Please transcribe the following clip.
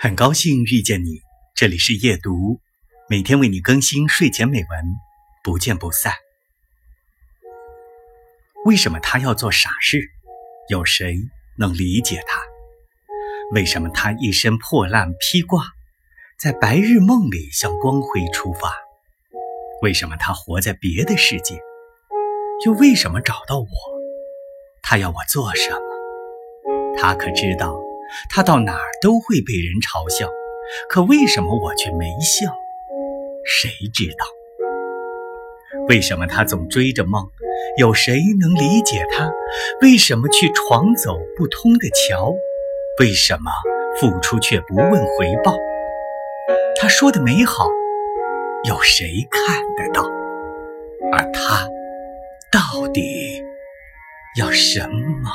很高兴遇见你，这里是夜读，每天为你更新睡前美文，不见不散。为什么他要做傻事？有谁能理解他？为什么他一身破烂披挂，在白日梦里向光辉出发？为什么他活在别的世界？又为什么找到我？他要我做什么？他可知道？他到哪儿都会被人嘲笑，可为什么我却没笑？谁知道？为什么他总追着梦？有谁能理解他？为什么去闯走不通的桥？为什么付出却不问回报？他说的美好，有谁看得到？而他到底要什么？